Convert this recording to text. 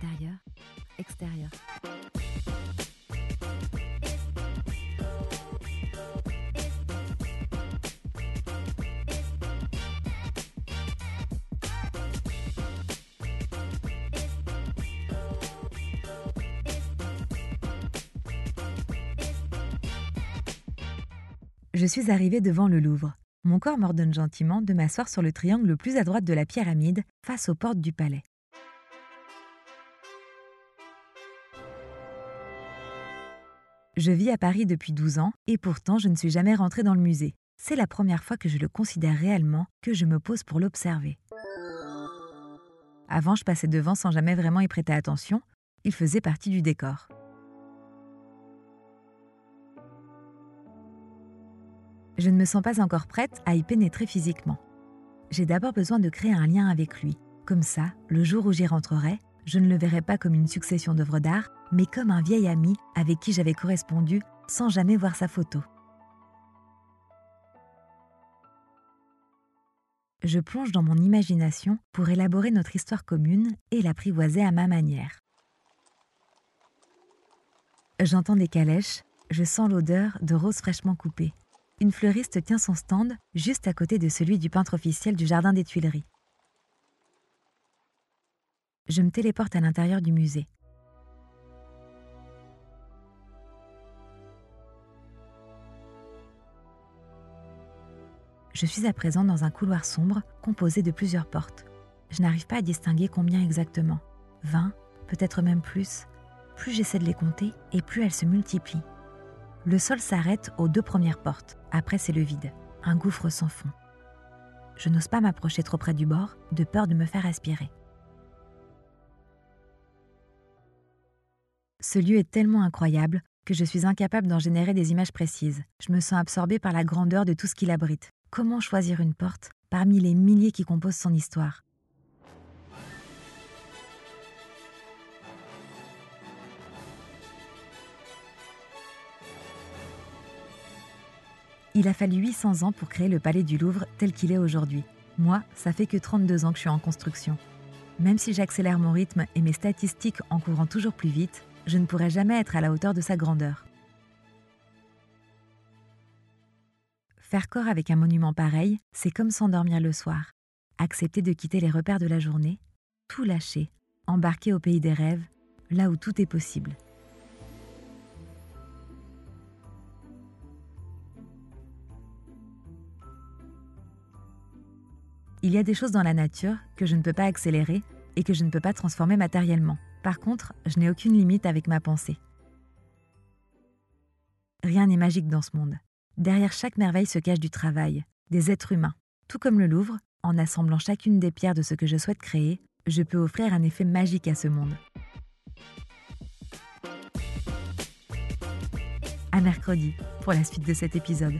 Intérieur, extérieur. Je suis arrivée devant le Louvre. Mon corps m'ordonne gentiment de m'asseoir sur le triangle le plus à droite de la pyramide, face aux portes du palais. Je vis à Paris depuis 12 ans et pourtant je ne suis jamais rentrée dans le musée. C'est la première fois que je le considère réellement, que je me pose pour l'observer. Avant, je passais devant sans jamais vraiment y prêter attention. Il faisait partie du décor. Je ne me sens pas encore prête à y pénétrer physiquement. J'ai d'abord besoin de créer un lien avec lui. Comme ça, le jour où j'y rentrerai, je ne le verrai pas comme une succession d'œuvres d'art, mais comme un vieil ami avec qui j'avais correspondu sans jamais voir sa photo. Je plonge dans mon imagination pour élaborer notre histoire commune et l'apprivoiser à ma manière. J'entends des calèches, je sens l'odeur de roses fraîchement coupées. Une fleuriste tient son stand juste à côté de celui du peintre officiel du Jardin des Tuileries. Je me téléporte à l'intérieur du musée. Je suis à présent dans un couloir sombre composé de plusieurs portes. Je n'arrive pas à distinguer combien exactement. 20, peut-être même plus. Plus j'essaie de les compter et plus elles se multiplient. Le sol s'arrête aux deux premières portes. Après, c'est le vide. Un gouffre sans fond. Je n'ose pas m'approcher trop près du bord, de peur de me faire aspirer. Ce lieu est tellement incroyable que je suis incapable d'en générer des images précises. Je me sens absorbée par la grandeur de tout ce qu'il abrite. Comment choisir une porte parmi les milliers qui composent son histoire? Il a fallu 800 ans pour créer le palais du Louvre tel qu'il est aujourd'hui. Moi, ça fait que 32 ans que je suis en construction. Même si j'accélère mon rythme et mes statistiques en courant toujours plus vite, je ne pourrai jamais être à la hauteur de sa grandeur. Faire corps avec un monument pareil, c'est comme s'endormir le soir. Accepter de quitter les repères de la journée, tout lâcher, embarquer au pays des rêves, là où tout est possible. Il y a des choses dans la nature que je ne peux pas accélérer et que je ne peux pas transformer matériellement. Par contre, je n'ai aucune limite avec ma pensée. Rien n'est magique dans ce monde. Derrière chaque merveille se cache du travail, des êtres humains. Tout comme le Louvre, en assemblant chacune des pierres de ce que je souhaite créer, je peux offrir un effet magique à ce monde. À mercredi pour la suite de cet épisode.